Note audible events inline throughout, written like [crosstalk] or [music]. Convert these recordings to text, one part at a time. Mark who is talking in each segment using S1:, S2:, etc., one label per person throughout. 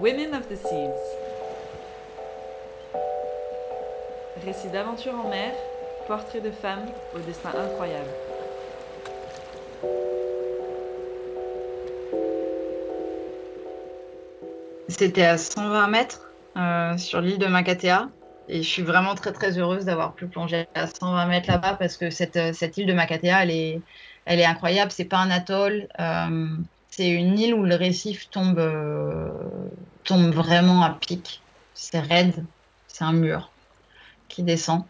S1: Women of the Seas. Récit d'aventure en mer, portrait de femmes au destin incroyable.
S2: C'était à 120 mètres euh, sur l'île de Makatea. Et je suis vraiment très très heureuse d'avoir pu plonger à 120 mètres là-bas parce que cette, euh, cette île de Makatea, elle est, elle est incroyable. C'est pas un atoll. euh, c'est une île où le récif tombe, tombe vraiment à pic. C'est raide. C'est un mur qui descend.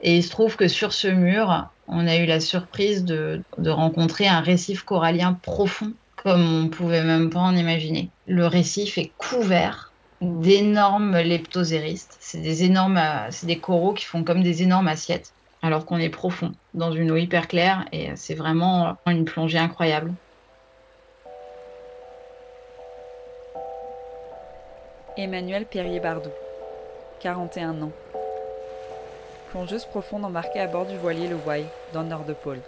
S2: Et il se trouve que sur ce mur, on a eu la surprise de, rencontrer un récif corallien profond comme on pouvait même pas en imaginer. Le récif est couvert d'énormes leptoséristes. C'est des énormes, c'est des coraux qui font comme des énormes assiettes, alors qu'on est profond dans une eau hyper claire et c'est vraiment une plongée incroyable.
S1: Emmanuelle Perrier-Bardou, 41 ans. Plongeuse profonde embarquée à bord du voilier le Wai, dans le nord de pôle.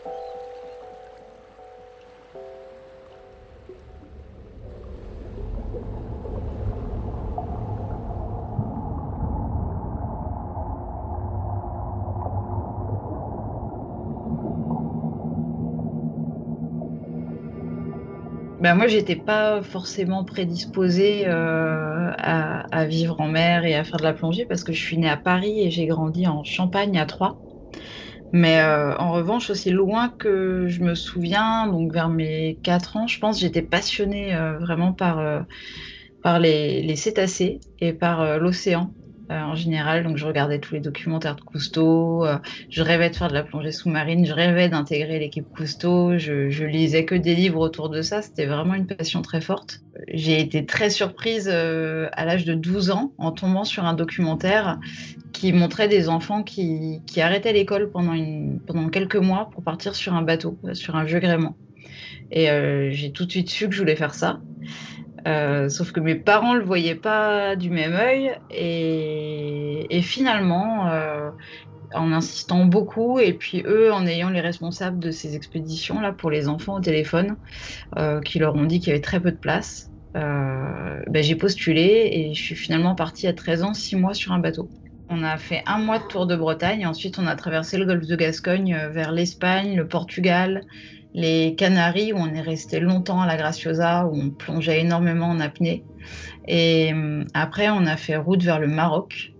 S2: Ben moi, j'étais pas forcément prédisposée euh, à, vivre en mer et à faire de la plongée parce que je suis née à Paris et j'ai grandi en Champagne à Troyes. Mais euh, en revanche, aussi loin que je me souviens, donc vers mes 4 ans, je pense, j'étais passionnée euh, vraiment par, les, cétacés et par l'océan euh, en général. Donc, je regardais tous les documentaires de Cousteau, euh, je rêvais de faire de la plongée sous-marine, je rêvais d'intégrer l'équipe Cousteau, je, lisais que des livres autour de ça. C'était vraiment une passion très forte. J'ai été très surprise euh, à l'âge de 12 ans en tombant sur un documentaire qui montrait des enfants qui, arrêtaient l'école pendant, pendant quelques mois pour partir sur un bateau, sur un vieux gréement. Et j'ai tout de suite su que je voulais faire ça. Euh, sauf que mes parents le voyaient pas du même œil et, finalement, euh, en insistant beaucoup et puis eux en ayant les responsables de ces expéditions là pour les enfants au téléphone, euh, qui leur ont dit qu'il y avait très peu de place, ben, j'ai postulé et je suis finalement partie à 13 ans, 6 mois sur un bateau. On a fait un mois de tour de Bretagne, ensuite on a traversé le golfe de Gascogne vers l'Espagne, le Portugal, les Canaries où on est resté longtemps à la Graciosa où on plongeait énormément en apnée. Et euh, après on a fait route vers le Maroc.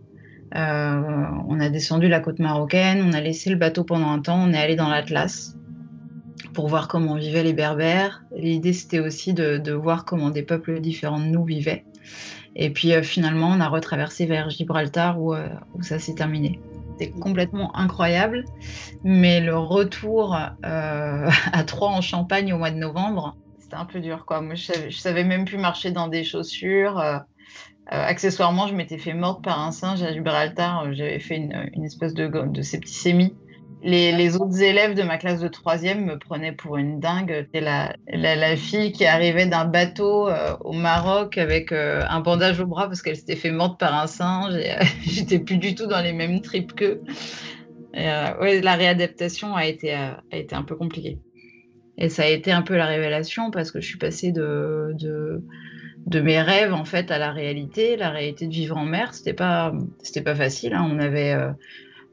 S2: Euh, on a descendu la côte marocaine, on a laissé le bateau pendant un temps, on est allé dans l'Atlas pour voir comment vivaient les Berbères. L'idée c'était aussi de, voir comment des peuples différents de nous vivaient. Et puis euh, finalement, on a retraversé vers Gibraltar où ça s'est terminé. C'était complètement incroyable, mais le retour euh, [laughs] à Troyes en Champagne au mois de novembre, c'était un peu dur. Quoi. Moi, je, savais, je savais même plus marcher dans des chaussures. Euh, euh, accessoirement, je m'étais fait morte par un singe à Gibraltar. J'avais fait une, espèce de, de septicémie. Les, autres élèves de ma classe de troisième me prenaient pour une dingue. C'était la, la, fille qui arrivait d'un bateau euh, au Maroc avec euh, un bandage au bras parce qu'elle s'était fait morte par un singe. Et euh, [laughs] j'étais plus du tout dans les mêmes tripes qu'eux. la réadaptation a été, a été un peu compliquée. Et ça a été un peu la révélation parce que je suis passée de, de, de mes rêves en fait à la réalité. La réalité de vivre en mer, c'était pas, pas facile. Hein. On avait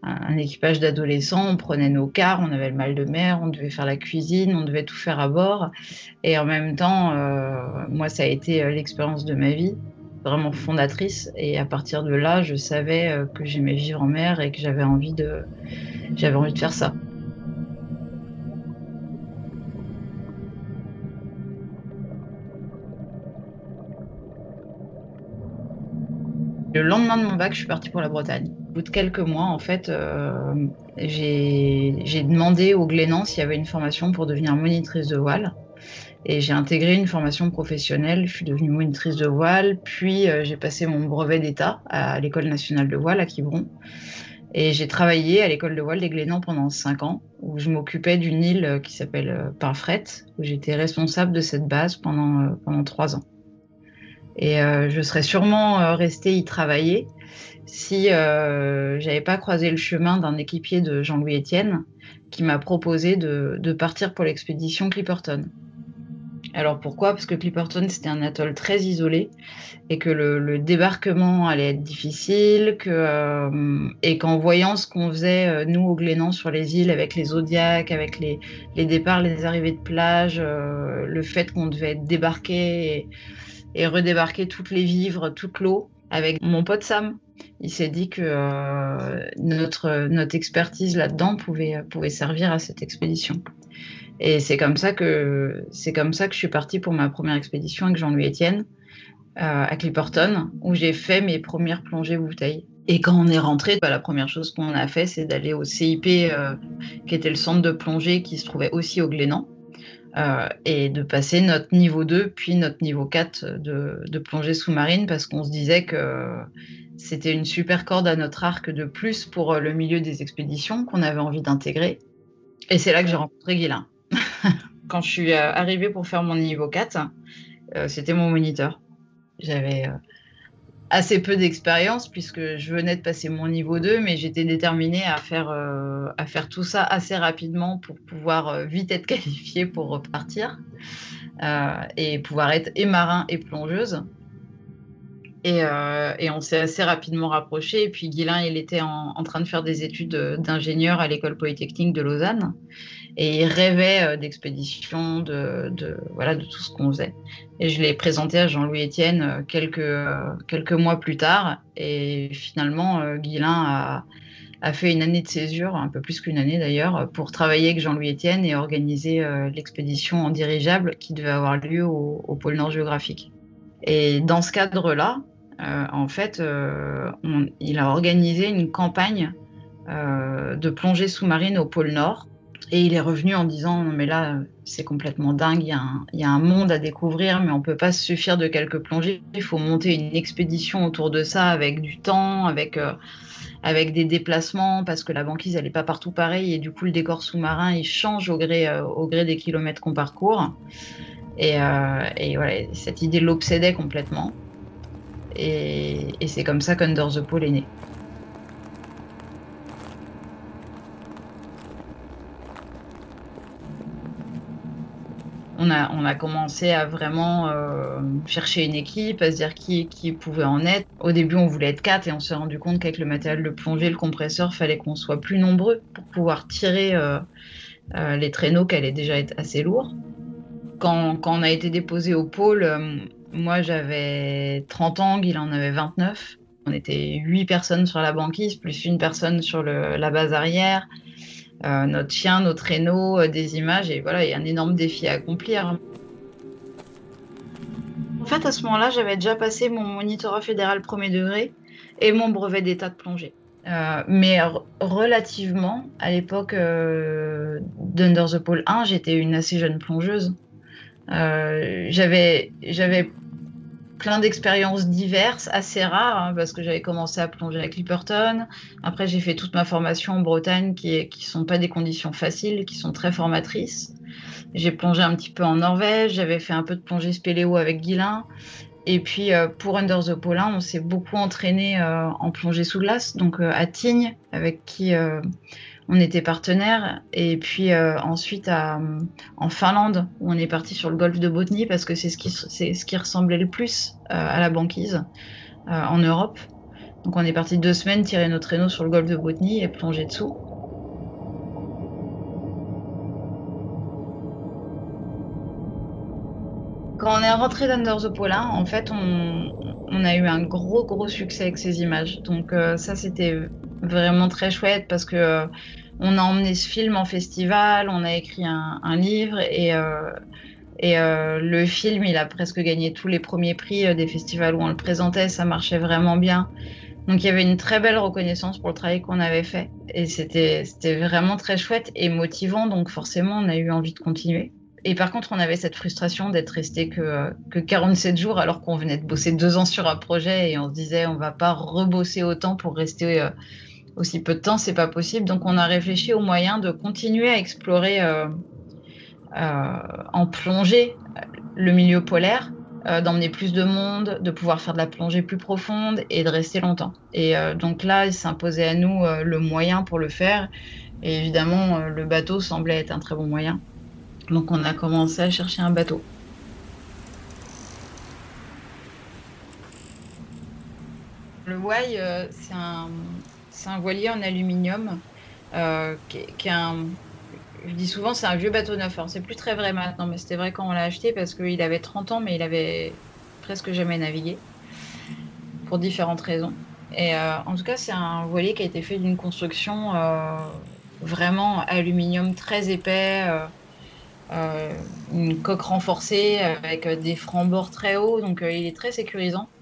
S2: un équipage d'adolescents, on prenait nos cars, on avait le mal de mer, on devait faire la cuisine, on devait tout faire à bord. Et en même temps, euh, moi, ça a été l'expérience de ma vie, vraiment fondatrice. Et à partir de là, je savais que j'aimais vivre en mer et que j'avais envie de, j'avais envie de faire ça. Le lendemain de mon bac, je suis partie pour la Bretagne. Au bout de quelques mois, en fait, euh, j'ai demandé au Glénan s'il y avait une formation pour devenir monitrice de voile. Et j'ai intégré une formation professionnelle. Je suis devenue monitrice de voile. Puis euh, j'ai passé mon brevet d'État à l'École nationale de voile à Quiberon. Et j'ai travaillé à l'école de voile des Glénans pendant cinq ans, où je m'occupais d'une île qui s'appelle euh, Pinfret, où j'étais responsable de cette base pendant, pendant trois ans. Et euh, je serais sûrement euh, restée y travailler si euh, j'avais pas croisé le chemin d'un équipier de Jean-Louis Etienne qui m'a proposé de, partir pour l'expédition Clipperton. Alors pourquoi? Parce que Clipperton c'était un atoll très isolé et que le, débarquement allait être difficile et qu'en voyant ce qu'on faisait nous au Glénan sur les îles avec les zodiacs, avec les, départs, les arrivées de plage, le fait qu'on devait débarquer et, et redébarquer toutes les vivres, toute l'eau avec mon pote Sam. Il s'est dit que euh, notre, expertise là-dedans pouvait, pouvait servir à cette expédition. Et c'est comme ça que c'est comme ça que je suis partie pour ma première expédition avec Jean-Louis Etienne euh, à Clipperton, où j'ai fait mes premières plongées bouteilles. Et quand on est rentré, bah, la première chose qu'on a fait, c'est d'aller au CIP, euh, qui était le centre de plongée qui se trouvait aussi au Glénan. Euh, et de passer notre niveau 2 puis notre niveau 4 de, de plongée sous-marine parce qu'on se disait que c'était une super corde à notre arc de plus pour le milieu des expéditions qu'on avait envie d'intégrer. Et c'est là que j'ai rencontré Guilain. [laughs] Quand je suis euh, arrivée pour faire mon niveau 4, euh, c'était mon moniteur. J'avais euh, assez peu d'expérience puisque je venais de passer mon niveau 2, mais j'étais déterminée à faire, euh, à faire tout ça assez rapidement pour pouvoir euh, vite être [laughs] qualifiée pour repartir euh, et pouvoir être et marin et plongeuse. Et, euh, et on s'est assez rapidement rapprochés. Et puis Guilain, il était en, train de faire des études d'ingénieur à l'école polytechnique de Lausanne et il rêvait euh, d'expédition, de, tout ce qu'on faisait. Et je l'ai présenté à Jean-Louis Etienne euh, quelques, euh, mois plus tard. Et finalement, Guilain a, a fait une année de césure, un peu plus qu'une année d'ailleurs, pour travailler avec Jean-Louis Etienne et organiser l'expédition en dirigeable qui devait avoir lieu au, pôle Nord géographique. Et dans ce cadre-là, euh, en fait, euh, il a organisé une campagne euh, de plongée sous-marine au pôle Nord. Et il est revenu en disant mais là c'est complètement dingue, il y, a un monde à découvrir, mais on peut pas se suffire de quelques plongées. Il faut monter une expédition autour de ça avec du temps, avec euh, des déplacements, parce que la banquise elle est pas partout pareille et du coup le décor sous-marin il change au gré euh, des kilomètres qu'on parcourt. Et, euh, et voilà, cette idée l'obsédait complètement. Et, c'est comme ça qu'Under the Pole est né. On a, on a, commencé à vraiment euh, chercher une équipe, à se dire qui, qui, pouvait en être. Au début, on voulait être quatre et on s'est rendu compte qu'avec le matériel de plongée, le compresseur, fallait qu'on soit plus nombreux pour pouvoir tirer euh, euh, les traîneaux qui allaient déjà être assez lourds. Quand, quand on a été déposé au pôle, moi j'avais 30 ans, il en avait 29. On était 8 personnes sur la banquise, plus une personne sur la base arrière. Euh, notre chien, nos traîneaux, euh, des images, et voilà, il y a un énorme défi à accomplir. En fait, à ce moment-là, j'avais déjà passé mon monitorat fédéral premier degré et mon brevet d'état de plongée. Euh, mais relativement, à l'époque d'Under the Pole 1, j'étais une assez jeune plongeuse. J'avais plein d'expériences diverses, assez rares, hein, parce que j'avais commencé à plonger à Clipperton. Après, j'ai fait toute ma formation en Bretagne, qui ne sont pas des conditions faciles, qui sont très formatrices. J'ai plongé un petit peu en Norvège, j'avais fait un peu de plongée spéléo avec Guilin. Et puis euh, pour Under the Pole 1, on s'est beaucoup entraîné euh, en plongée sous glace, donc euh, à Tignes, avec qui on était partenaire. Et puis ensuite à, en Finlande, où on est parti sur le golfe de Botany, parce que c'est ce, qui, ressemblait le plus à la banquise en Europe. Donc on est parti deux semaines tirer nos traîneaux sur le golfe de Botany et plonger dessous. Quand on est rentré d'Under the Polar, en fait, on, a eu un gros, gros succès avec ces images. Donc euh, ça, c'était vraiment très chouette parce que euh, on a emmené ce film en festival, on a écrit un, livre et, euh, et le film, il a presque gagné tous les premiers prix des festivals où on le présentait. Ça marchait vraiment bien. Donc il y avait une très belle reconnaissance pour le travail qu'on avait fait et c'était vraiment très chouette et motivant. Donc forcément, on a eu envie de continuer. Et par contre, on avait cette frustration d'être resté que, que 47 jours alors qu'on venait de bosser deux ans sur un projet et on se disait on va pas rebosser autant pour rester euh, aussi peu de temps, c'est pas possible. Donc on a réfléchi au moyen de continuer à explorer euh, euh, en plongée le milieu polaire, d'emmener plus de monde, de pouvoir faire de la plongée plus profonde et de rester longtemps. Et donc là, il s'imposait à nous le moyen pour le faire. Et évidemment, le bateau semblait être un très bon moyen. Donc on a commencé à chercher un bateau. Le Wai, euh, c'est un, voilier en aluminium euh, qui, un. Je dis souvent, c'est un vieux bateau neuf. c'est plus très vrai maintenant, mais c'était vrai quand on l'a acheté parce qu'il avait 30 ans, mais il avait presque jamais navigué pour différentes raisons. Et euh, en tout cas, c'est un voilier qui a été fait d'une construction vraiment aluminium très épais. Euh, une coque renforcée avec des francs-bords très hauts, donc euh, il est très sécurisant.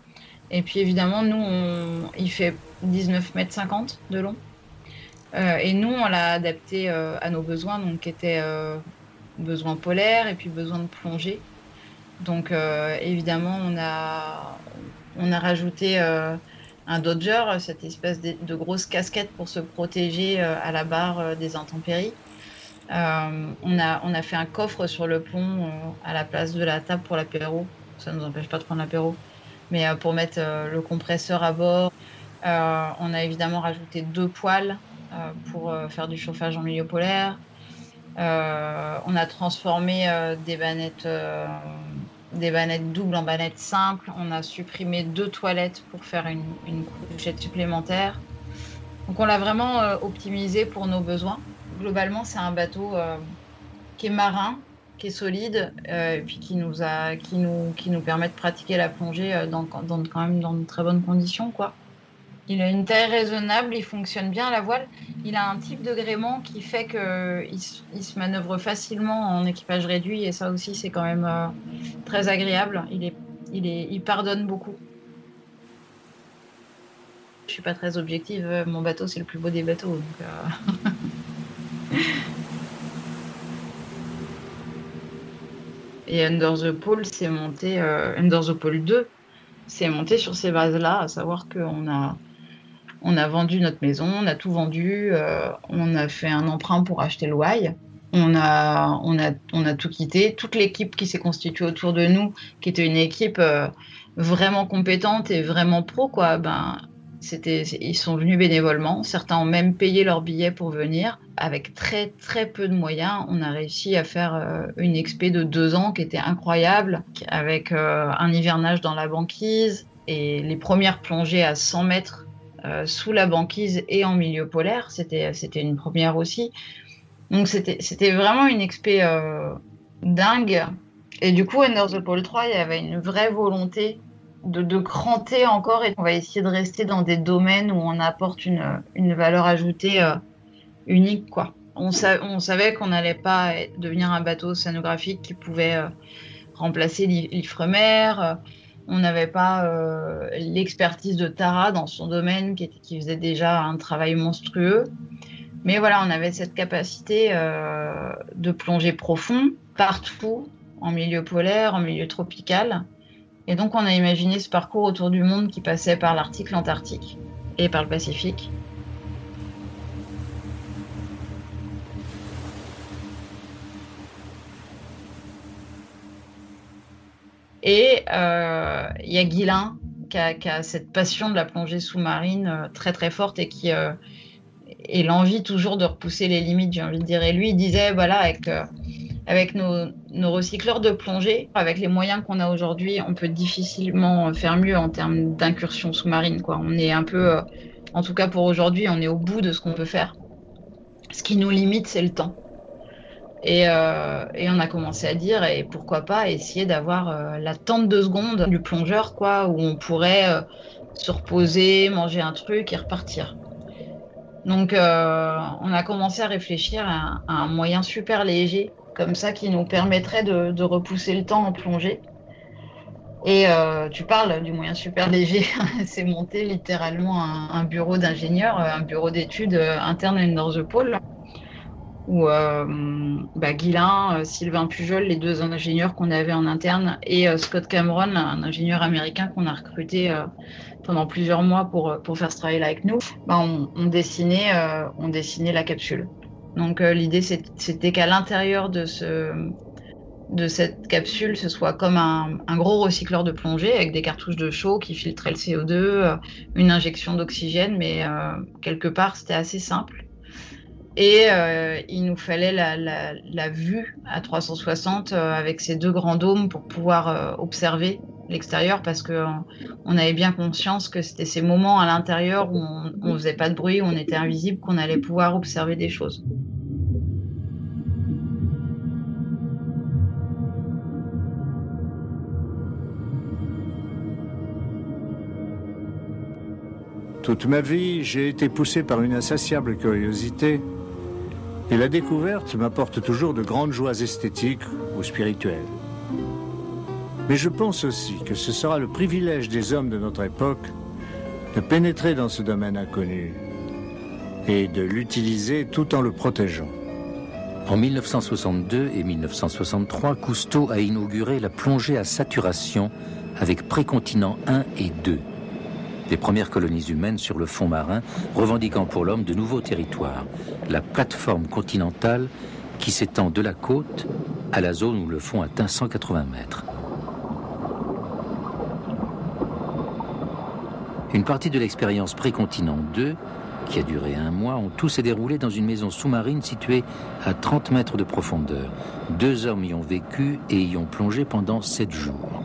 S2: Et puis évidemment, nous, il fait 19 mètres 50 de long. Euh, et nous, on l'a adapté à nos besoins, donc qui étaient besoins polaires et puis besoin de plongée. Donc évidemment, on a, on a rajouté un Dodger, cette espèce de, de, grosse casquette pour se protéger à la barre des intempéries. Euh, on, a, on a fait un coffre sur le pont euh, à la place de la table pour l'apéro. Ça ne nous empêche pas de prendre l'apéro. Mais euh, pour mettre le compresseur à bord, on a évidemment rajouté deux poêles pour faire du chauffage en milieu polaire. on a transformé des bannettes des doubles en bannettes simples. On a supprimé deux toilettes pour faire une, couchette supplémentaire. Donc on l'a vraiment optimisé pour nos besoins globalement, c'est un bateau euh, qui est marin, qui est solide, euh, et puis qui nous, a, qui, nous, qui nous permet de pratiquer la plongée euh, dans, dans, quand même dans de très bonnes conditions. Quoi. Il a une taille raisonnable, il fonctionne bien à la voile. Il a un type de gréement qui fait qu'il il se manœuvre facilement en équipage réduit, et ça aussi, c'est quand même très agréable. Il, est, il, est, il pardonne beaucoup. Je suis pas très objective, mon bateau, c'est le plus beau des bateaux. [laughs] Et Under the Pole, c'est monté, euh, Under the Pole 2, c'est monté sur ces bases-là, à savoir qu'on a, on a vendu notre maison, on a tout vendu, euh, on a fait un emprunt pour acheter le Y. On a, on, a, on a tout quitté. Toute l'équipe qui s'est constituée autour de nous, qui était une équipe euh, vraiment compétente et vraiment pro, quoi, ben, c'était, ils sont venus bénévolement. Certains ont même payé leur billet pour venir. Avec très très peu de moyens, on a réussi à faire euh, une expé de deux ans qui était incroyable, avec euh, un hivernage dans la banquise et les premières plongées à 100 mètres euh, sous la banquise et en milieu polaire. C'était c'était une première aussi. Donc c'était c'était vraiment une expé dingue. Et du coup, Under the Pole 3, il y avait une vraie volonté de, cranter encore et on va essayer de rester dans des domaines où on apporte une, une valeur ajoutée euh, unique. quoi. On, savait qu'on n'allait pas devenir un bateau scénographique qui pouvait euh, remplacer l'Ifremer. Euh, on n'avait pas l'expertise de Tara dans son domaine qui, qui, faisait déjà un travail monstrueux. Mais voilà, on avait cette capacité de plonger profond partout, en milieu polaire, en milieu tropical. Et donc on a imaginé ce parcours autour du monde qui passait par l'Arctique, l'Antarctique et par le Pacifique. Et euh, il y a Guilain qui a, cette passion de la plongée sous-marine euh, très très forte et qui euh, l'envie toujours de repousser les limites, j'ai envie de dire. Et lui, il disait, voilà, avec avec nos, recycleurs de plongée, avec les moyens qu'on a aujourd'hui, on peut difficilement faire mieux en termes d'incursion sous-marine. On est un peu, euh, en tout cas pour aujourd'hui, on est au bout de ce qu'on peut faire. Ce qui nous limite, c'est le temps. Et, euh, on a commencé à dire, et pourquoi pas essayer d'avoir euh, la tente de secondes du plongeur, quoi, où on pourrait se reposer, manger un truc et repartir. Donc, on a commencé à réfléchir à un moyen super léger comme ça qui nous permettrait de, repousser le temps en plongée. Et euh, tu parles du moyen super léger, [laughs] c'est monter littéralement un, bureau d'ingénieur, euh, un bureau d'études euh, interne à the Pole, où bah, Guilain, Sylvain Pujol, les deux ingénieurs qu'on avait en interne, et Scott Cameron, un ingénieur américain qu'on a recruté pendant plusieurs mois pour, faire ce travail-là avec nous, bah, on, on dessinait la capsule. Donc euh, l'idée c'était qu'à l'intérieur de, ce, de cette capsule, ce soit comme un, gros recycleur de plongée avec des cartouches de chaud qui filtraient le CO2, euh, une injection d'oxygène, mais euh, quelque part c'était assez simple. Et il nous fallait la, vue à 360 avec ces deux grands dômes pour pouvoir observer l'extérieur parce qu'on on avait bien conscience que c'était ces moments à l'intérieur où on ne faisait pas de bruit, où on était invisible, qu'on allait pouvoir observer des choses.
S3: Toute ma vie, j'ai été poussé par une insatiable curiosité et la découverte m'apporte toujours de grandes joies esthétiques ou spirituelles. Mais je pense aussi que ce sera le privilège des hommes de notre époque de pénétrer dans ce domaine inconnu et de l'utiliser tout en le protégeant.
S4: En 1962 et 1963, Cousteau a inauguré la plongée à saturation avec Précontinent 1 et 2, des premières colonies humaines sur le fond marin, revendiquant pour l'homme de nouveaux territoires, la plateforme continentale qui s'étend de la côte à la zone où le fond atteint 180 mètres. Une partie de l'expérience Précontinent 2, qui a duré un mois, ont tous s'est déroulé dans une maison sous-marine située à 30 mètres de profondeur. Deux hommes y ont vécu et y ont plongé pendant sept jours.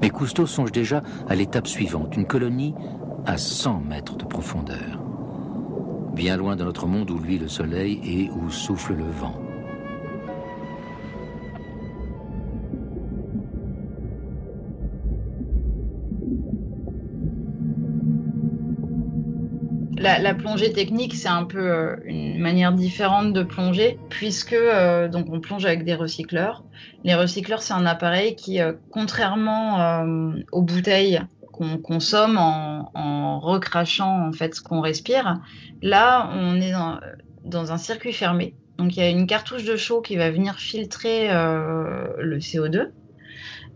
S4: Mais Cousteau songe déjà à l'étape suivante, une colonie à 100 mètres de profondeur. Bien loin de notre monde où luit le soleil et où souffle le vent.
S2: La, plongée technique, c'est un peu euh, une manière différente de plonger, puisque euh, donc on plonge avec des recycleurs. Les recycleurs, c'est un appareil qui, euh, contrairement aux bouteilles qu'on consomme en, recrachant en fait ce qu'on respire, là, on est dans, un circuit fermé. Donc il y a une cartouche de chaud qui va venir filtrer le CO2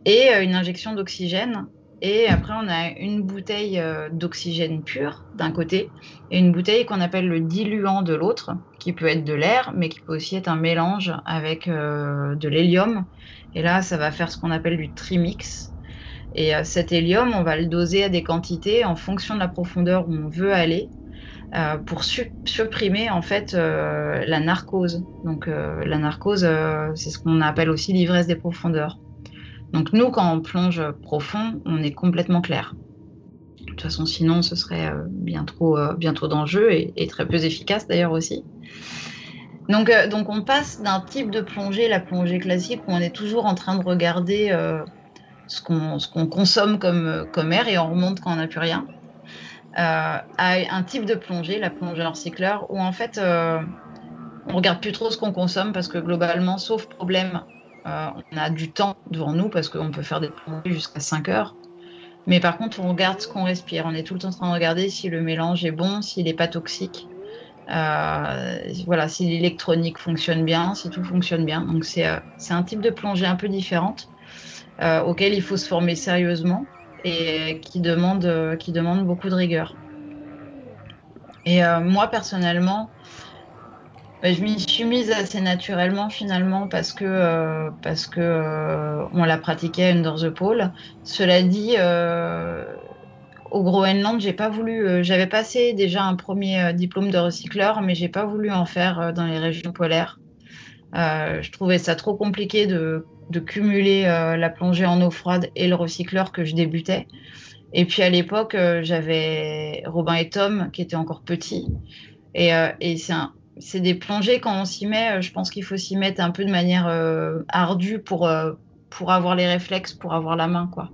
S2: et une injection d'oxygène et après, on a une bouteille euh, d'oxygène pur d'un côté et une bouteille qu'on appelle le diluant de l'autre, qui peut être de l'air, mais qui peut aussi être un mélange avec euh, de l'hélium. Et là, ça va faire ce qu'on appelle du trimix. Et euh, cet hélium, on va le doser à des quantités en fonction de la profondeur où on veut aller. pour supprimer en fait la narcose. Donc la narcose, c'est ce qu'on appelle aussi l'ivresse des profondeurs. Donc nous, quand on plonge profond, on est complètement clair. De toute façon, sinon, ce serait euh, bien trop, euh, bien trop d'enjeux et, très peu efficace d'ailleurs aussi. Donc, euh, donc on passe d'un type de plongée, la plongée classique, où on est toujours en train de regarder ce qu'on consomme comme, air et on remonte quand on n'a plus rien, à un type de plongée, la plongée en recycleur, où en fait on regarde plus trop ce qu'on consomme parce que globalement, sauf problème euh, on a du temps devant nous parce qu'on peut faire des plongées jusqu'à 5 heures. Mais par contre, on regarde ce qu'on respire. On est tout le temps en train de regarder si le mélange est bon, s'il n'est pas toxique. Euh, voilà, si l'électronique fonctionne bien, si tout fonctionne bien. Donc c'est euh, un type de plongée un peu différente auquel il faut se former sérieusement et qui demande, qui demande beaucoup de rigueur. Et moi personnellement, bah, je m'y suis mise assez naturellement finalement parce que euh, parce que euh, on l'a pratiqué à Under the Pole. Cela dit, euh, au Groenland, j'ai pas voulu. J'avais passé déjà un premier diplôme de recycleur, mais j'ai pas voulu en faire dans les régions polaires je trouvais ça trop compliqué de, de cumuler la plongée en eau froide et le recycleur que je débutais. Et puis à l'époque, j'avais Robin et Tom qui étaient encore petits. Et, et c'est un, c'est des plongées quand on s'y met. Euh, je pense qu'il faut s'y mettre un peu de manière euh, ardue pour, euh, pour avoir les réflexes, pour avoir la main, quoi.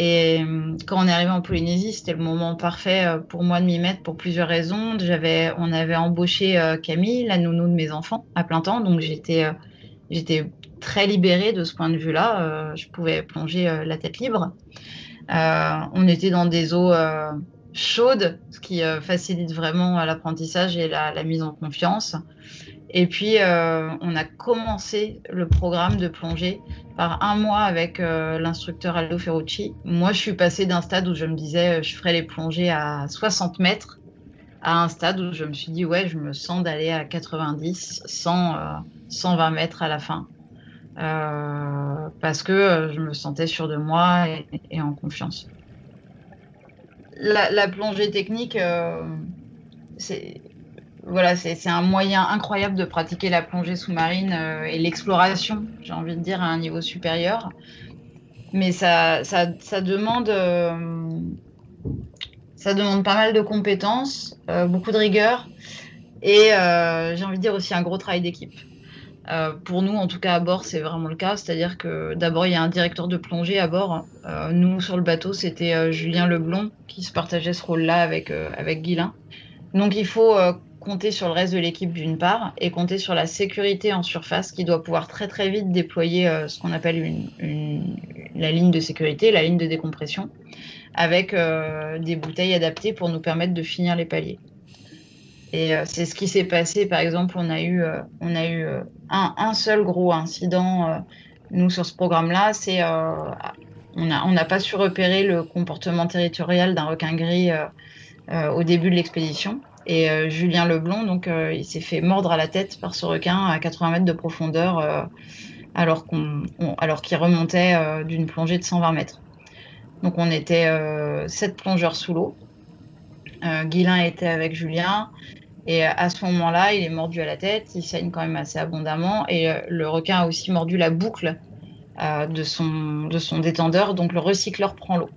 S2: Et quand on est arrivé en Polynésie, c'était le moment parfait pour moi de m'y mettre pour plusieurs raisons. J'avais, on avait embauché Camille, la nounou de mes enfants, à plein temps, donc j'étais, j'étais très libérée de ce point de vue-là. je pouvais plonger la tête libre. on était dans des eaux chaude, ce qui euh, facilite vraiment l'apprentissage et la, mise en confiance. Et puis, euh, on a commencé le programme de plongée par un mois avec euh, l'instructeur Aldo Ferrucci. Moi, je suis passée d'un stade où je me disais, je ferais les plongées à 60 mètres, à un stade où je me suis dit, ouais, je me sens d'aller à 90, 100, 120 mètres à la fin. parce que je me sentais sûre de moi et en confiance la, plongée technique, euh, c'est voilà, c'est un moyen incroyable de pratiquer la plongée sous-marine euh, et l'exploration, j'ai envie de dire, à un niveau supérieur. Mais ça, demande, euh, ça demande pas mal de compétences, beaucoup de rigueur et j'ai envie de dire aussi un gros travail d'équipe. Euh, pour nous, en tout cas à bord, c'est vraiment le cas. C'est-à-dire que d'abord, il y a un directeur de plongée à bord. Euh, nous, sur le bateau, c'était euh, Julien Leblond qui se partageait ce rôle-là avec, avec. Donc, il faut compter sur le reste de l'équipe d'une part et compter sur la sécurité en surface qui doit pouvoir très très vite déployer ce qu'on appelle la ligne de sécurité, la ligne de décompression, avec des bouteilles adaptées pour nous permettre de finir les paliers. Et euh, c'est ce qui s'est passé, par exemple, on a eu, euh, on a eu euh, un, un, seul gros incident, nous, sur ce programme-là, c'est on n'a on pas su repérer le comportement territorial d'un requin gris au début de l'expédition. Et Julien Leblond, donc, il s'est fait mordre à la tête par ce requin à 80 mètres de profondeur, alors qu'on, alors qu'il remontait d'une plongée de 120 mètres. Donc, on était sept plongeurs sous l'eau. Guilin était avec Julien. Et euh, à ce moment-là, il est mordu à la tête, il saigne quand même assez abondamment. Et euh, le requin a aussi mordu la boucle de, son, de son détendeur, donc le recycleur prend l'eau.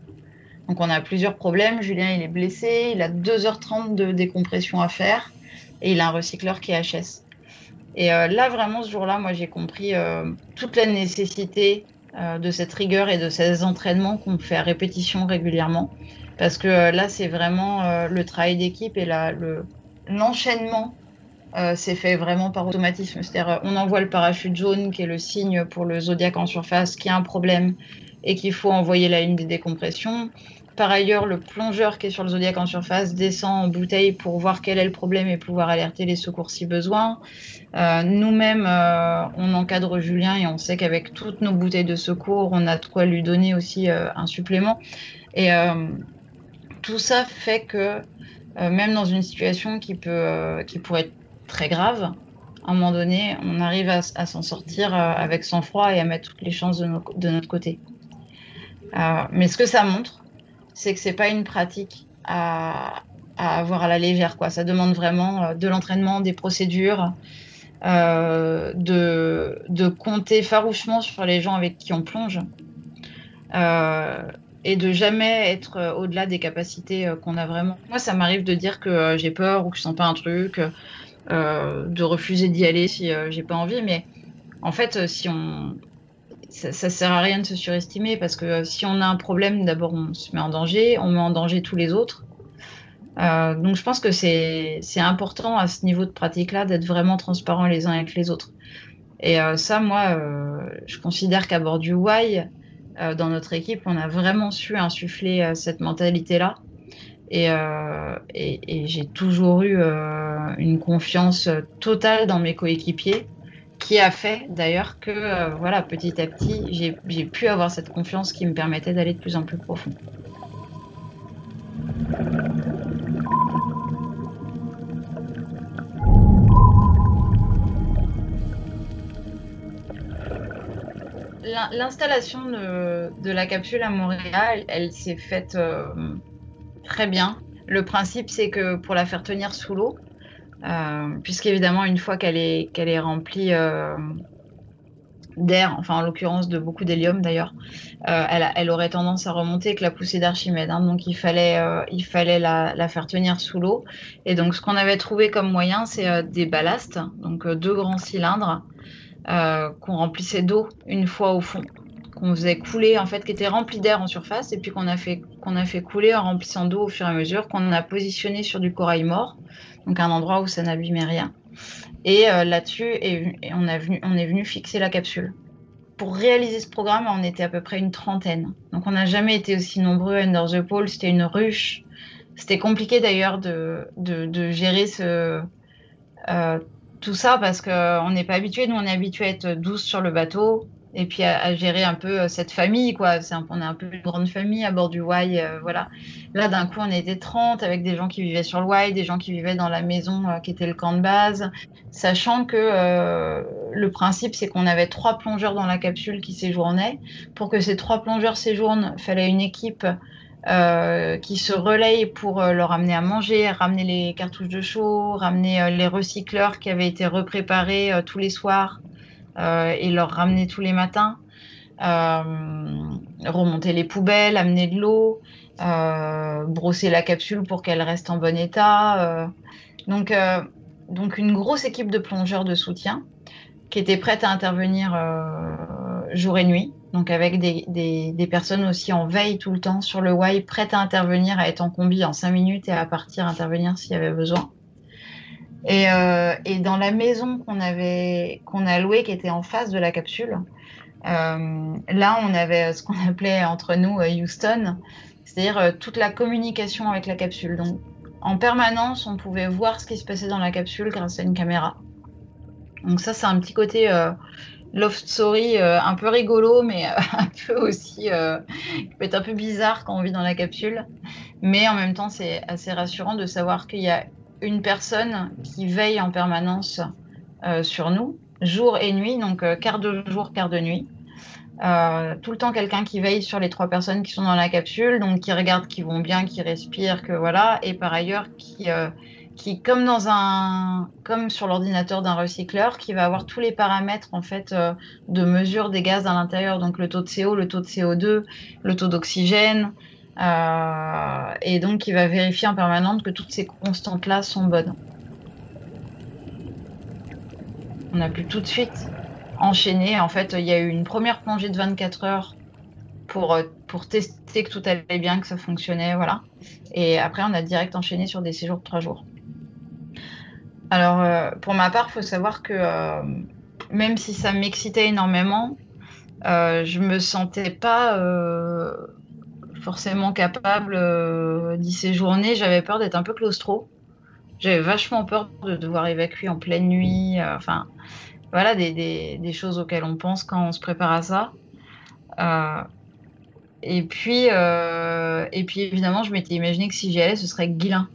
S2: Donc on a plusieurs problèmes. Julien, il est blessé, il a 2h30 de décompression à faire et il a un recycleur qui est HS. Et là, vraiment, ce jour-là, moi, j'ai compris toute la nécessité de cette rigueur et de ces entraînements qu'on fait à répétition régulièrement. Parce que euh, là, c'est vraiment euh, le travail d'équipe et l'enchaînement euh, s'est fait vraiment par automatisme. C'est-à-dire, on envoie le parachute jaune, qui est le signe pour le zodiaque en surface, qui a un problème et qu'il faut envoyer la ligne de décompression. Par ailleurs, le plongeur qui est sur le zodiaque en surface descend en bouteille pour voir quel est le problème et pouvoir alerter les secours si besoin. Nous-mêmes, on encadre Julien et on sait qu'avec toutes nos bouteilles de secours, on a de quoi lui donner aussi un supplément. Et tout ça fait que euh, même dans une situation qui, peut, euh, qui pourrait être très grave, à un moment donné, on arrive à, s'en sortir euh, avec sang-froid et à mettre toutes les chances de, notre côté. mais ce que ça montre, c'est que c'est pas une pratique à, avoir à la légère. Quoi. Ça demande vraiment de l'entraînement, des procédures, de, compter farouchement sur les gens avec qui on plonge et de jamais être euh, au-delà des capacités euh, qu'on a vraiment. Moi, ça m'arrive de dire que euh, j'ai peur ou que je sens pas un truc, de refuser d'y aller si j'ai pas envie, mais en fait, si on ça, ça, sert à rien de se surestimer parce que si on a un problème, d'abord on se met en danger, on met en danger tous les autres. donc je pense que c'est important à ce niveau de pratique-là d'être vraiment transparent les uns avec les autres. Et ça, moi, je considère qu'à bord du Y, euh, dans notre équipe, on a vraiment su insuffler euh, cette mentalité-là. Et, euh, j'ai toujours eu une confiance totale dans mes coéquipiers, qui a fait d'ailleurs que, voilà, petit à petit, j'ai pu avoir cette confiance qui me permettait d'aller de plus en plus profond. L'installation de, la capsule à Montréal, elle, s'est faite euh, très bien. Le principe, c'est que pour la faire tenir sous l'eau, puisqu'évidemment, une fois qu'elle est, qu'elle est remplie d'air, enfin en l'occurrence de beaucoup d'hélium d'ailleurs, euh, elle, aurait tendance à remonter avec la poussée d'Archimède. Hein. donc il fallait, euh, il fallait la, faire tenir sous l'eau. Et donc ce qu'on avait trouvé comme moyen, c'est euh, des ballasts, donc deux grands cylindres qu'on remplissait d'eau une fois au fond, qu'on faisait couler en fait, qui étaient remplis d'air en surface, et puis qu'on a fait a fait couler en remplissant d'eau au fur et à mesure, qu'on a positionné sur du corail mort, donc un endroit où ça n'abîmait rien. Et euh, là-dessus, on, a venu, on est venu fixer la capsule. Pour réaliser ce programme, on était à peu près une trentaine. Donc on n'a jamais été aussi nombreux à Under the Pole. C'était une ruche. C'était compliqué d'ailleurs de, de, gérer ce, euh, tout ça parce qu'on n'est pas habitué. Nous, on est habitué à être 12 sur le bateau et puis à, gérer un peu euh, cette famille quoi. On est un peu une grande famille à bord du Y euh, voilà. Là d'un coup on était 30 avec des gens qui vivaient sur le Y des gens qui vivaient dans la maison euh, qui était le camp de base. Sachant que le principe c'est qu'on avait trois plongeurs dans la capsule qui séjournaient. Pour que ces trois plongeurs séjournent fallait une équipe qui se relaye pour leur amener à manger, ramener les cartouches de chaud, ramener les recycleurs qui avaient été repréparés tous les soirs euh, et leur ramener tous les matins, euh, remonter les poubelles, amener de l'eau, euh, brosser la capsule pour qu'elle reste en bon état. donc, donc une grosse équipe de plongeurs de soutien qui était prête à intervenir jour et nuit, donc avec des, des, personnes aussi en veille tout le temps sur le Y, prêtes à intervenir, à être en combi en 5 minutes et à partir intervenir s'il y avait besoin. Et, euh, et, dans la maison qu'on avait qu'on a louée, qui était en face de la capsule, euh, là on avait ce qu'on appelait entre nous euh, Houston, c'est-à-dire toute la communication avec la capsule. Donc en permanence, on pouvait voir ce qui se passait dans la capsule grâce à une caméra. Donc ça, c'est un petit côté love story un peu rigolo, mais [laughs] un peu aussi qui peut être un peu bizarre quand on vit dans la capsule. Mais en même temps, c'est assez rassurant de savoir qu'il y a une personne qui veille en permanence euh, sur nous, jour et nuit, donc euh, quart de jour, quart de nuit. Euh, tout le temps quelqu'un qui veille sur les trois personnes qui sont dans la capsule, donc qui regarde qu'ils vont bien, qui respirent, que voilà, et par ailleurs qui, qui comme sur l'ordinateur d'un recycleur, qui va avoir tous les paramètres en fait de mesure des gaz à l'intérieur, donc le taux de CO, le taux de CO2, le taux d'oxygène, euh, et donc, il va vérifier en permanence que toutes ces constantes-là sont bonnes. On a pu tout de suite enchaîner. En fait, il y a eu une première plongée de 24 heures pour, euh, pour tester que tout allait bien, que ça fonctionnait, voilà. Et après, on a direct enchaîné sur des séjours de 3 jours. Alors, euh, pour ma part, il faut savoir que même si ça m'excitait énormément, je me sentais pas forcément capable euh, d'y séjourner. J'avais peur d'être un peu claustro. J'avais vachement peur de devoir évacuer en pleine nuit. Euh, enfin, voilà des, choses auxquelles on pense quand on se prépare à ça. Euh, et puis, et puis évidemment, je m'étais imaginé que si j'y allais, ce serait Guilin,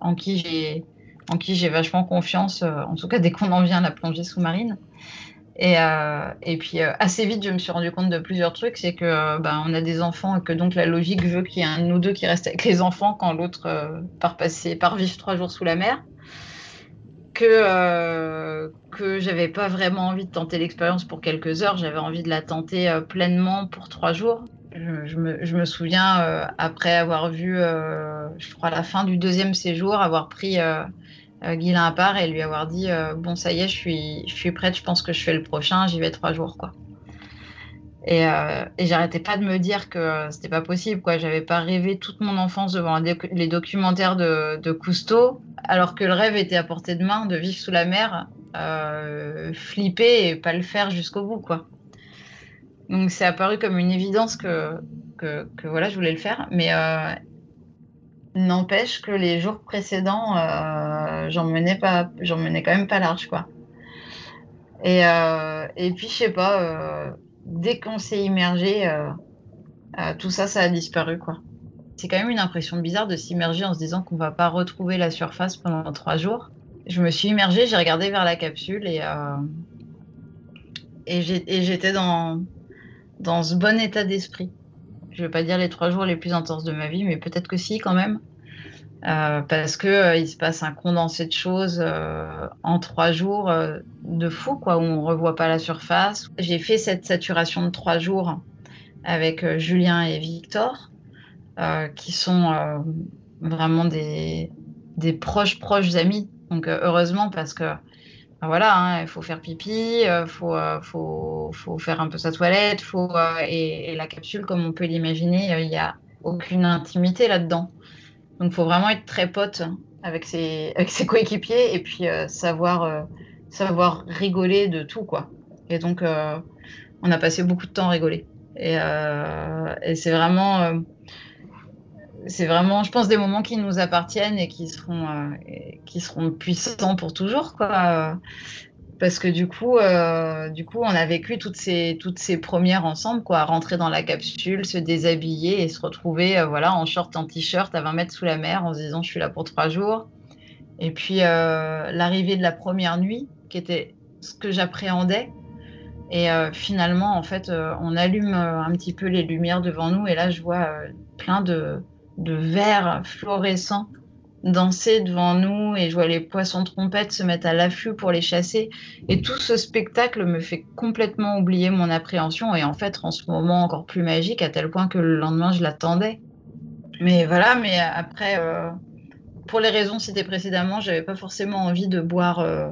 S2: en qui j'ai, en qui j'ai vachement confiance. en tout cas, dès qu'on en vient à la plongée sous-marine. Et, euh, et puis euh, assez vite, je me suis rendu compte de plusieurs trucs. C'est que euh, ben, on a des enfants et que donc la logique veut qu'il y ait un de nous deux qui reste avec les enfants quand l'autre part passer, part vivre trois jours sous la mer. Que que j'avais pas vraiment envie de tenter l'expérience pour quelques heures. J'avais envie de la tenter pleinement pour trois jours. Je, me, je me, souviens après avoir vu, je crois la fin du deuxième séjour, avoir pris euh, Guilain à part et lui avoir dit euh, bon ça y est je suis je suis prête je pense que je fais le prochain j'y vais trois jours quoi et, euh, et j'arrêtais pas de me dire que c'était pas possible quoi. J'avais pas rêvé toute mon enfance devant les documentaires de, de Cousteau alors que le rêve était à portée de main de vivre sous la mer flipper et pas le faire jusqu'au bout quoi. Donc c'est apparu comme une évidence que, que, que, voilà je voulais le faire. Mais N'empêche que les jours précédents, euh, j'en menais pas, j'en menais quand même pas large, quoi. Et, euh, et puis, je sais pas, euh, dès qu'on s'est immergé, tout ça, ça a disparu, quoi. C'est quand même une impression bizarre de s'immerger en se disant qu'on va pas retrouver la surface pendant trois jours. Je me suis immergée, j'ai regardé vers la capsule et, et j'étais dans, dans ce bon état d'esprit je vais pas dire les trois jours les plus intenses de ma vie, mais peut-être que si quand même. parce que il se passe un condensé de choses en trois jours de fou, quoi, où on revoit pas la surface. J'ai fait cette saturation de trois jours avec Julien et Victor, qui sont vraiment des proches proches amis. Donc heureusement parce que voilà, hein, il faut faire pipi, il euh, faut, euh, faut, faut, faire un peu sa toilette, faut, euh, et, la capsule, comme on peut l'imaginer, il n'y a aucune intimité là-dedans. Donc il faut vraiment être très pote avec ses, [laughs] avec ses coéquipiers et puis savoir, savoir rigoler de tout. quoi. Et donc, on a passé beaucoup de temps à rigoler. Et, et c'est vraiment c'est vraiment, je pense, des moments qui nous appartiennent et qui seront, euh, qui seront puissants pour toujours, quoi. Parce que du coup, euh, du coup, on a vécu toutes ces, toutes ces premières ensemble, quoi. Rentrer dans la capsule, se déshabiller et se retrouver, euh, voilà, en short, en t-shirt, à 20 mètres sous la mer, en se disant, je suis là pour trois jours. Et puis l'arrivée de la première nuit, qui était ce que j'appréhendais. Et finalement, en fait, on allume un petit peu les lumières devant nous, et là, je vois plein de de verre fluorescent danser devant nous et je vois les poissons trompettes se mettre à l'affût pour les chasser. Et tout ce spectacle me fait complètement oublier mon appréhension et en fait rend ce moment encore plus magique à tel point que le lendemain je l'attendais. Mais voilà, mais après, euh, pour les raisons citées précédemment, j'avais pas forcément envie de boire euh,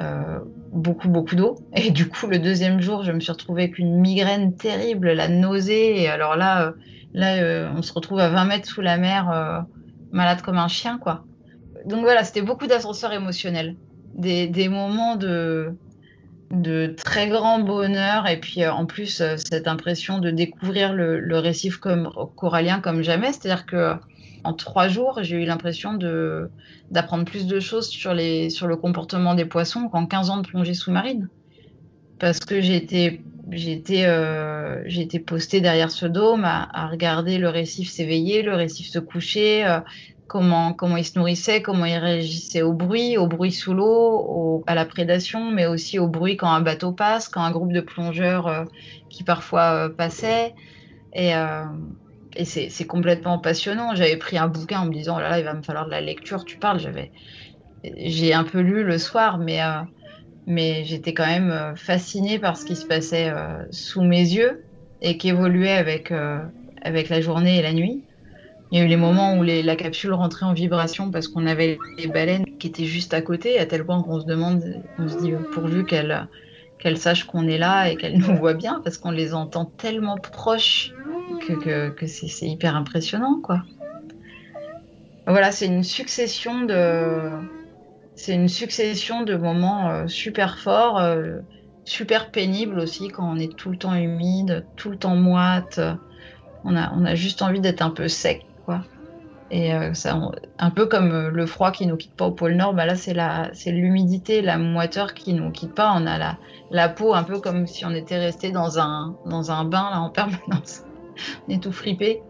S2: euh, beaucoup, beaucoup d'eau. Et du coup, le deuxième jour, je me suis retrouvée avec une migraine terrible, la nausée. Et alors là, Là, euh, on se retrouve à 20 mètres sous la mer, euh, malade comme un chien, quoi. Donc voilà, c'était beaucoup d'ascenseurs émotionnels. Des, moments de, de très grand bonheur et puis euh, en plus cette impression de découvrir le, récif corallien comme jamais. C'est-à-dire que en trois jours, j'ai eu l'impression d'apprendre plus de choses sur, les, sur le comportement des poissons qu'en 15 ans de plongée sous-marine. Parce que j'ai été euh, été postée derrière ce dôme à, regarder le récif s'éveiller, le récif se coucher, euh, comment, comment il se nourrissait, comment il réagissait au bruit, au bruit sous l'eau, à la prédation, mais aussi au bruit quand un bateau passe, quand un groupe de plongeurs euh, qui parfois passait. Et, et c'est complètement passionnant. J'avais pris un bouquin en me disant, oh là là, il va me falloir de la lecture, tu parles. J'ai un peu lu le soir, mais mais j'étais quand même euh, fascinée par ce qui se passait euh, sous mes yeux et qui évoluait avec, euh, avec la journée et la nuit. Il y a eu les moments où la capsule rentrait en vibration parce qu'on avait les baleines qui étaient juste à côté, à tel point qu'on se demande, on se dit pourvu qu'elles qu'elle sachent qu'on est là et qu'elles nous voient bien parce qu'on les entend tellement proches que, que, que c'est hyper impressionnant, quoi. Voilà, c'est une succession de, c'est une succession de moments euh, super forts, euh, super pénibles aussi quand on est tout le temps humide, tout le temps moite. On a, on a juste envie d'être un peu sec, quoi. Et euh, ça, un peu comme le froid qui nous quitte pas au pôle Nord, bah là c'est la, c'est l'humidité, la moiteur qui nous quitte pas. On a la, la peau un peu comme si on était resté dans un, dans un bain là en permanence. [laughs] on est tout fripé.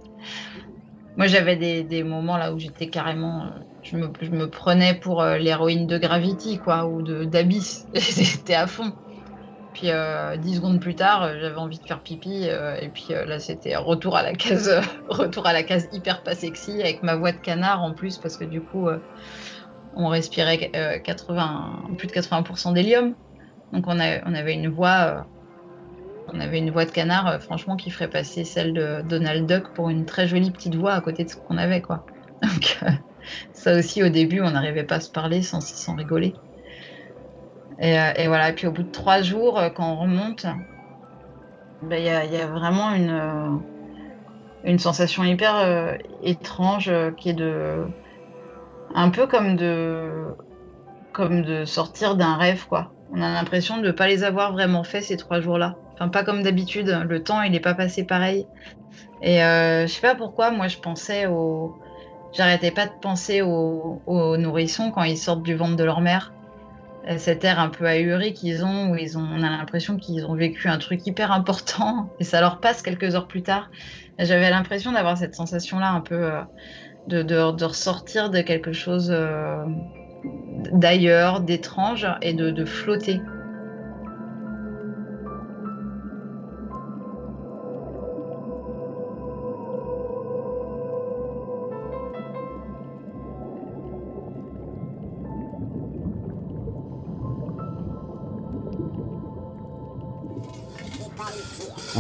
S2: Moi j'avais des, des moments là où j'étais carrément je me, prenais pour euh, l'héroïne de Gravity, quoi, ou d'Abyss. [laughs] J'étais à fond. Puis euh, dix secondes plus tard, euh, j'avais envie de faire pipi, et puis là, c'était retour à la case, [laughs] retour à la case hyper pas sexy avec ma voix de canard en plus, parce que du coup, on respirait 80, plus de 80% d'hélium. Donc on, on, avait une voix, on avait une voix de canard, franchement, qui ferait passer celle de Donald Duck pour une très jolie petite voix à côté de ce qu'on avait, quoi. [laughs] Donc ça aussi, au début, on n'arrivait pas à se parler sans, rigoler. Et, euh, et, voilà, et puis au bout de trois jours, euh, quand on remonte, ben, il y, a, y, a, vraiment une, euh, sensation hyper étrange qui est de. Un peu comme de, comme de sortir d'un rêve, quoi. On a l'impression de ne pas les avoir vraiment fait ces trois jours-là. Enfin, pas comme d'habitude, le temps, il n'est pas passé pareil. Et euh, je sais pas pourquoi, moi, je pensais au J'arrêtais pas de penser aux, nourrissons quand ils sortent du ventre de leur mère. Euh, cet air un peu ahuri qu'ils ont, où ils ont, on a l'impression qu'ils ont vécu un truc hyper important et ça leur passe quelques heures plus tard. J'avais l'impression d'avoir cette sensation-là un peu euh, de, de, ressortir de quelque chose euh, d'ailleurs, d'étrange et de, de flotter.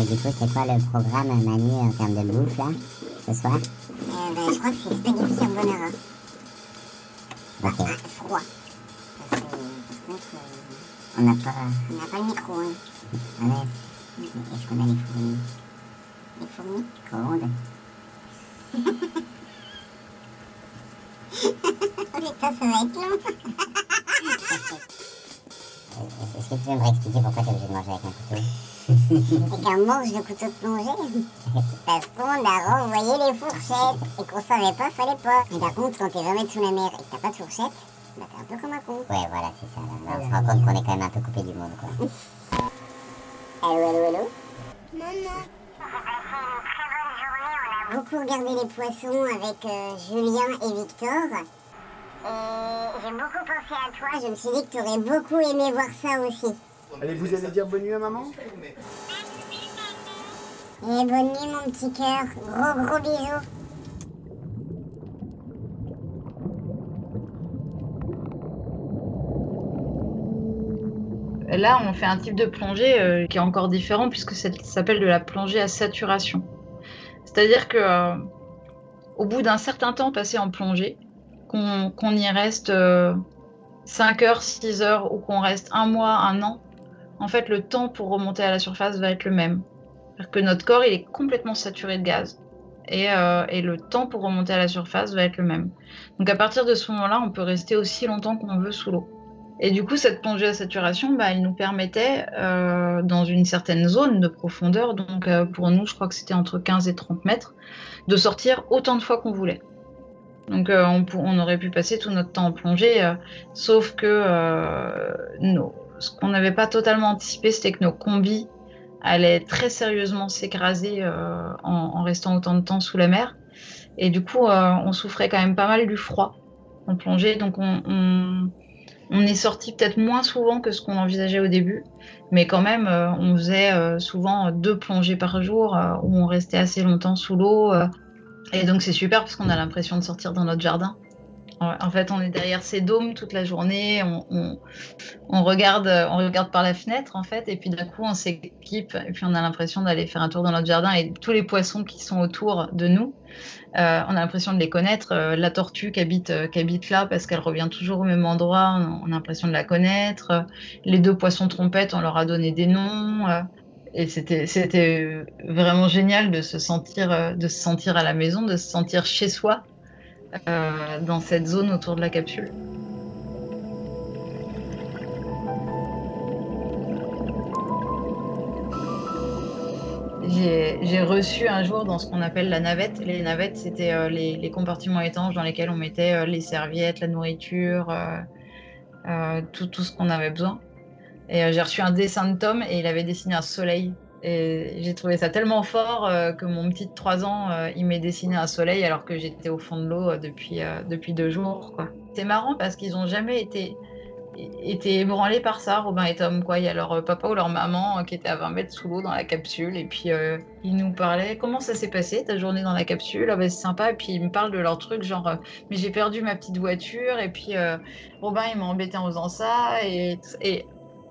S5: Et du coup, c'est quoi le programme, Manu, en termes de bouffe, là, ce soir?
S6: Euh, ben, Je crois que c'est spaghetti carbonara.
S5: Ok.
S6: Ah, froid. Parce que, par contre, euh,
S5: On n'a pas...
S6: on n'a pas le micro. Hein.
S5: Ah ouais. Est-ce qu'on a les fourmis?
S6: Les fourmis?
S5: Micro-ondes
S6: Oh putain, ça va être long.
S5: Est-ce que tu peux me réexpliquer pourquoi t'es obligé de manger avec un couteau [laughs]
S6: Et qu'un manche de couteau de plongée. [laughs] Parce qu'on a renvoyé les fourchettes et qu'on savait pas, fallait pas. Mais par contre, quand t'es 20 mètres sous la mer et que t'as pas de fourchette, bah t'es un peu comme un con.
S5: Ouais, voilà, c'est ça. Là, Là, on se rend compte qu'on est quand même un peu coupé du monde, quoi. [laughs]
S6: Allô, allô, allô? Maman. On a beaucoup regardé les poissons avec euh, Julien et Victor. Euh, J'ai beaucoup pensé à toi, je me suis dit que tu aurais beaucoup aimé voir ça aussi.
S7: Allez, vous allez dire bonne nuit à maman
S6: Et bonne nuit mon petit cœur, gros gros bisous.
S2: Là, on fait un type de plongée euh, qui est encore différent puisque ça s'appelle de la plongée à saturation. C'est-à-dire que euh, au bout d'un certain temps passé en plongée, qu'on y reste euh, 5 heures, 6 heures ou qu'on reste un mois, un an, en fait, le temps pour remonter à la surface va être le même. C'est-à-dire que notre corps, il est complètement saturé de gaz. Et, euh, le temps pour remonter à la surface va être le même. Donc à partir de ce moment-là, on peut rester aussi longtemps qu'on veut sous l'eau. Et du coup, cette plongée à saturation, bah, elle nous permettait, euh, dans une certaine zone de profondeur, donc euh, pour nous, je crois que c'était entre 15 et 30 mètres, de sortir autant de fois qu'on voulait. Donc euh, on, aurait pu passer tout notre temps en plongée, euh, sauf que euh, ce qu'on n'avait pas totalement anticipé, c'était que nos combis allaient très sérieusement s'écraser en, restant autant de temps sous la mer. Et du coup, on souffrait quand même pas mal du froid en plongée, donc on, on- est sorti peut-être moins souvent que ce qu'on envisageait au début, mais quand même, on faisait souvent deux plongées par jour où on restait assez longtemps sous l'eau. Et donc, c'est super parce qu'on a l'impression de sortir dans notre jardin. En fait, on est derrière ces dômes toute la journée, on, regarde, on regarde par la fenêtre en fait, et puis d'un coup, on s'équipe, et puis on a l'impression d'aller faire un tour dans notre jardin et tous les poissons qui sont autour de nous. Euh, on a l'impression de les connaître. Euh, la tortue qui habite, euh, qui habite là parce qu'elle revient toujours au même endroit, on, on a l'impression de la connaître. Les deux poissons trompettes, on leur a donné des noms. Euh, et c'était, c'était vraiment génial de se sentir, euh, de se sentir à la maison, de se sentir chez soi euh, dans cette zone autour de la capsule. J'ai reçu un jour dans ce qu'on appelle la navette. Les navettes, c'était euh, les, compartiments étanches dans lesquels on mettait euh, les serviettes, la nourriture, euh, euh, tout ce qu'on avait besoin. Et euh, j'ai reçu un dessin de Tom et il avait dessiné un soleil. Et j'ai trouvé ça tellement fort euh, que mon petit de 3 ans, euh, il m'ait dessiné un soleil alors que j'étais au fond de l'eau depuis, depuis deux jours. C'est marrant parce qu'ils n'ont jamais été, été ébranlés par ça, Robin et Tom. Quoi. Il y a leur papa ou leur maman qui était à 20 mètres sous l'eau dans la capsule et puis ils nous parlaient comment ça s'est passé ta journée dans la capsule? Ah bah, c'est sympa. Et puis ils me parlent de leur truc, genre mais j'ai perdu ma petite voiture et puis Robin il m'a embêté en faisant ça. Et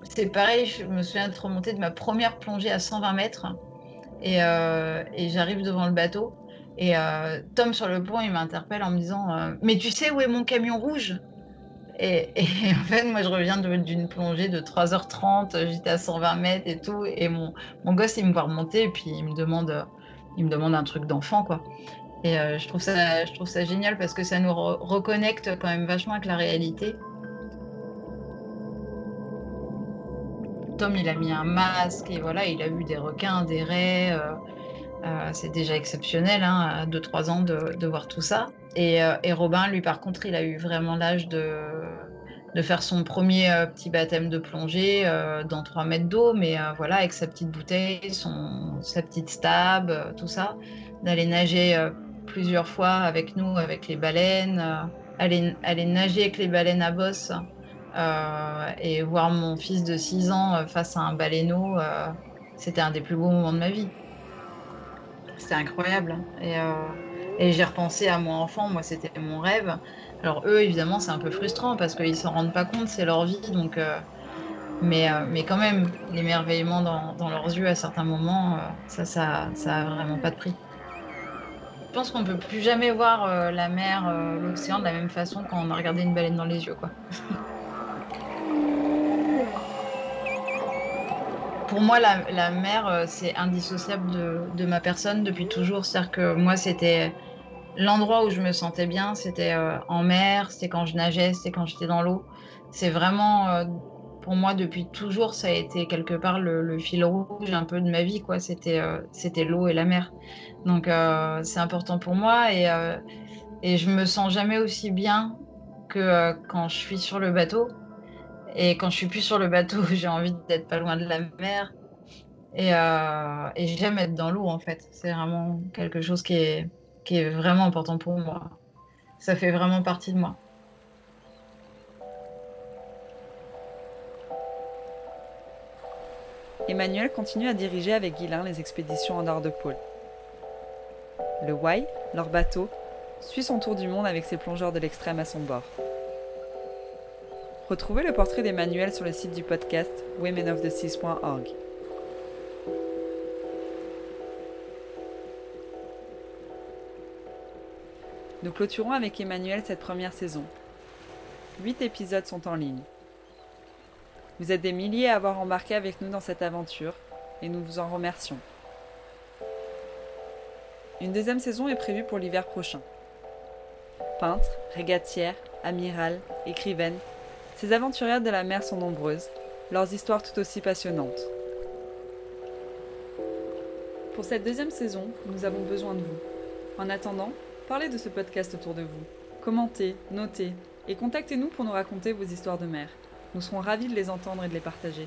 S2: c'est pareil, je me souviens être remontée de ma première plongée à 120 mètres et, euh, et j'arrive devant le bateau. Et euh, Tom sur le pont, il m'interpelle en me disant euh, Mais tu sais où est mon camion rouge? Et, [laughs] en fait, moi, je reviens de- d'une plongée de 3h30, j'étais à 120 mètres et tout. Et mon, gosse, il me voit remonter et puis il me demande, un truc d'enfant, quoi. Et je, trouve ça, génial parce que ça nous re- reconnecte quand même vachement avec la réalité. Tom, il a mis un masque et voilà, il a vu des requins, des raies. euh, euh, c'est déjà exceptionnel, hein, à 2-3 ans de, voir tout ça. Et, euh, et Robin, lui, par contre, il a eu vraiment l'âge de, faire son premier petit baptême de plongée dans 3 mètres d'eau, mais voilà, avec sa petite bouteille, son, sa petite stab, tout ça, d'aller nager plusieurs fois avec nous, avec les baleines, aller, aller nager avec les baleines à bosse. Euh, et voir mon fils de 6 ans euh, face à un baleineau, euh, c'était un des plus beaux moments de ma vie. C'était incroyable. hein. Et, j'ai repensé à mon enfant, moi c'était mon rêve. Alors eux, évidemment, c'est un peu frustrant parce qu'ils s'en rendent pas compte, c'est leur vie. Donc, Mais, mais quand même, l'émerveillement dans, leurs yeux à certains moments, ça, ça, ça vraiment pas de prix. Je pense qu'on peut plus jamais voir la mer, l'océan de la même façon quand on a regardé une baleine dans les yeux, quoi. [laughs] pour moi, la, mer, euh, c'est indissociable de, ma personne depuis toujours. C'est-à-dire que moi, c'était l'endroit où je me sentais bien, c'était euh, en mer, c'était quand je nageais, c'était quand j'étais dans l'eau. C'est vraiment, euh, pour moi, depuis toujours, ça a été quelque part le, fil rouge un peu de ma vie. c'était l'eau et la mer. Donc, c'est important pour moi et, et je me sens jamais aussi bien que quand je suis sur le bateau. Et quand je suis plus sur le bateau, [laughs] j'ai envie d'être pas loin de la mer. Et, euh, et j'aime être dans l'eau, en fait. C'est vraiment quelque chose qui est, qui est vraiment important pour moi. Ça fait vraiment partie de moi.
S1: Emmanuel continue à diriger avec Guilain les expéditions en nord de pôle. Le Y, leur bateau, suit son tour du monde avec ses plongeurs de l'extrême à son bord. Retrouvez le portrait d'Emmanuel sur le site du podcast womenoftheseas.org. Nous clôturons avec Emmanuel cette première saison. Huit épisodes sont en ligne. Vous êtes des milliers à avoir embarqué avec nous dans cette aventure et nous vous en remercions. Une deuxième saison est prévue pour l'hiver prochain. Peintre, régatière, amiral, écrivaine, ces aventurières de la mer sont nombreuses, leurs histoires tout aussi passionnantes. Pour cette deuxième saison, nous avons besoin de vous. En attendant, parlez de ce podcast autour de vous. Commentez, notez et contactez-nous pour nous raconter vos histoires de mer. Nous serons ravis de les entendre et de les partager.